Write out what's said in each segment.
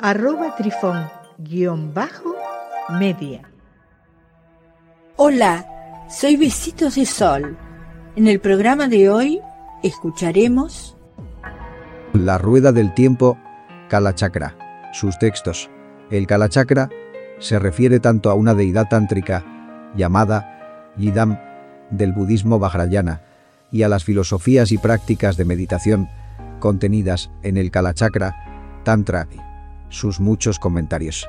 arroba trifón-media. Hola, soy Besitos de Sol. En el programa de hoy escucharemos La Rueda del Tiempo, Kalachakra. Sus textos. El Kalachakra se refiere tanto a una deidad tántrica llamada Yidam del budismo Vajrayana y a las filosofías y prácticas de meditación contenidas en el Kalachakra Tantra sus muchos comentarios.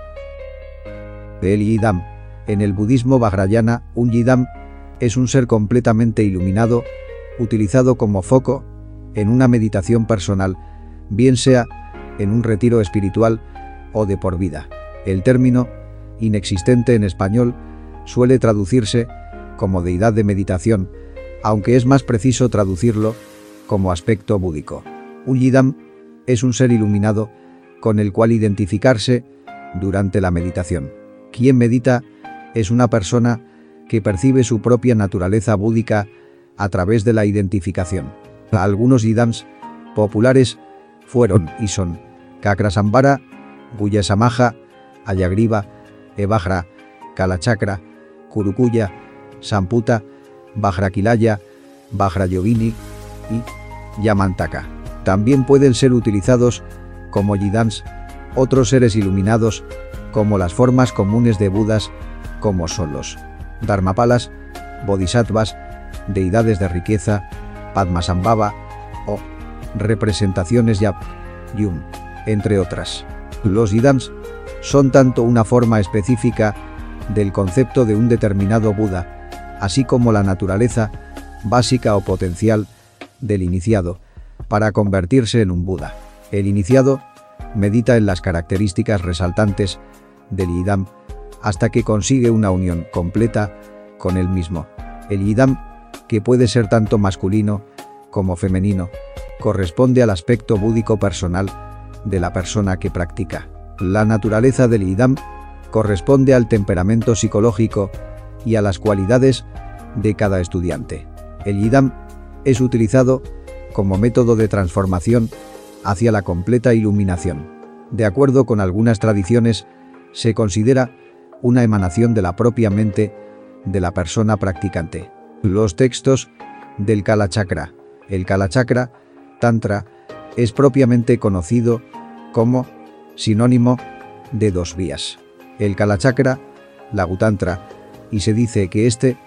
El Yidam. En el budismo Vajrayana, un Yidam es un ser completamente iluminado, utilizado como foco en una meditación personal, bien sea en un retiro espiritual o de por vida. El término, inexistente en español, suele traducirse como deidad de meditación, aunque es más preciso traducirlo como aspecto búdico. Un yidam es un ser iluminado con el cual identificarse durante la meditación. Quien medita es una persona que percibe su propia naturaleza búdica a través de la identificación. Algunos yidams populares fueron y son Kakrasambara, Guyasamaja, Ayagriva, Evajra, Kalachakra, Kurukuya, Samputa, Bajrakilaya, Bajrayogini y Yamantaka. También pueden ser utilizados como Yidans, otros seres iluminados, como las formas comunes de Budas, como son los Dharmapalas, Bodhisattvas, deidades de riqueza, Padmasambhava o representaciones Yap, Yum, entre otras. Los Yidams son tanto una forma específica del concepto de un determinado Buda, así como la naturaleza básica o potencial del iniciado para convertirse en un Buda. El iniciado medita en las características resaltantes del Yidam hasta que consigue una unión completa con él mismo. El Yidam, que puede ser tanto masculino como femenino, corresponde al aspecto búdico personal de la persona que practica. La naturaleza del Yidam corresponde al temperamento psicológico y a las cualidades de cada estudiante. El Yidam es utilizado como método de transformación hacia la completa iluminación. De acuerdo con algunas tradiciones, se considera una emanación de la propia mente de la persona practicante. Los textos del Kalachakra. El Kalachakra, Tantra, es propiamente conocido como sinónimo de dos vías. El Kalachakra, la Gutantra, y se dice que este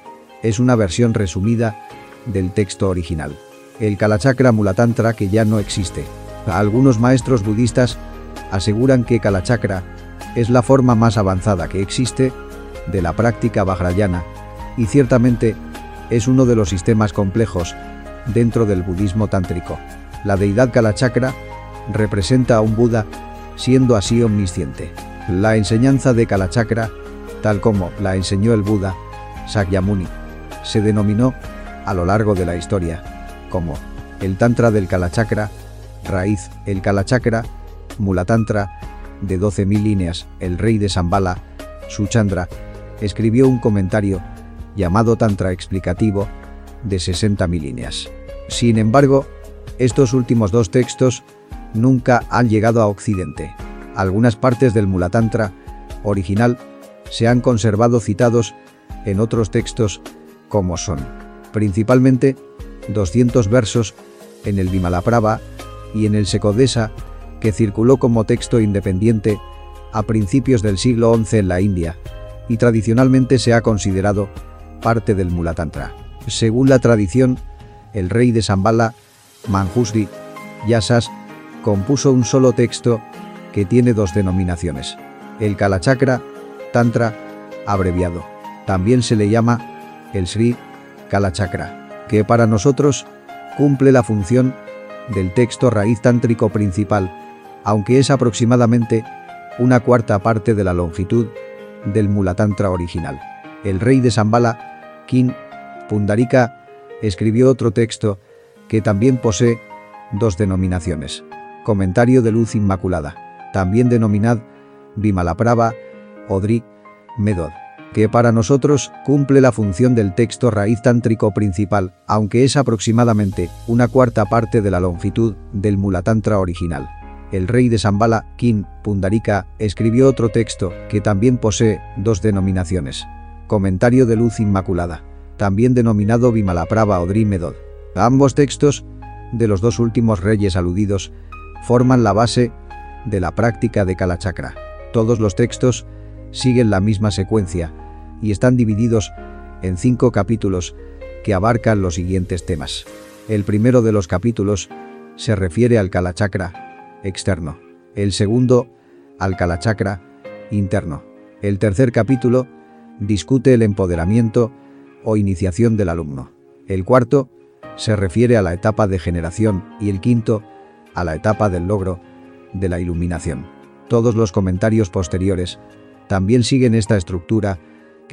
es una versión resumida del texto original. El Kalachakra Mulatantra que ya no existe. Algunos maestros budistas aseguran que Kalachakra es la forma más avanzada que existe de la práctica vajrayana y ciertamente es uno de los sistemas complejos dentro del budismo tántrico. La deidad Kalachakra representa a un Buda siendo así omnisciente. La enseñanza de Kalachakra, tal como la enseñó el Buda, Sakyamuni, se denominó a lo largo de la historia como el Tantra del Kalachakra, raíz el Kalachakra, Mulatantra, de 12.000 líneas, el rey de Sambala, Suchandra, escribió un comentario llamado Tantra explicativo de 60.000 líneas. Sin embargo, estos últimos dos textos nunca han llegado a Occidente. Algunas partes del Mulatantra original se han conservado citados en otros textos como son, principalmente, 200 versos en el Vimalaprava y en el Sekodesa, que circuló como texto independiente a principios del siglo XI en la India, y tradicionalmente se ha considerado parte del Mulatantra. Según la tradición, el rey de Sambala, Manjusri, Yasas, compuso un solo texto que tiene dos denominaciones. El Kalachakra, Tantra, abreviado. También se le llama el Sri Kalachakra, que para nosotros cumple la función del texto raíz tántrico principal, aunque es aproximadamente una cuarta parte de la longitud del Mulatantra original. El rey de Zambala, King Pundarika, escribió otro texto que también posee dos denominaciones. Comentario de luz inmaculada, también denominad Vimalaprava Odri Medod, que para nosotros cumple la función del texto raíz tántrico principal, aunque es aproximadamente una cuarta parte de la longitud del Mulatantra original. El rey de Zambala, King Pundarika, escribió otro texto que también posee dos denominaciones. Comentario de luz inmaculada, también denominado Vimalaprava Odri Medod. Ambos textos, de los dos últimos reyes aludidos, forman la base de la práctica de Kalachakra. Todos los textos siguen la misma secuencia y están divididos en cinco capítulos que abarcan los siguientes temas. El primero de los capítulos se refiere al Kalachakra externo, el segundo al Kalachakra interno. El tercer capítulo discute el empoderamiento o iniciación del alumno. El cuarto se refiere a la etapa de generación y el quinto a la etapa del logro de la iluminación. Todos los comentarios posteriores también siguen esta estructura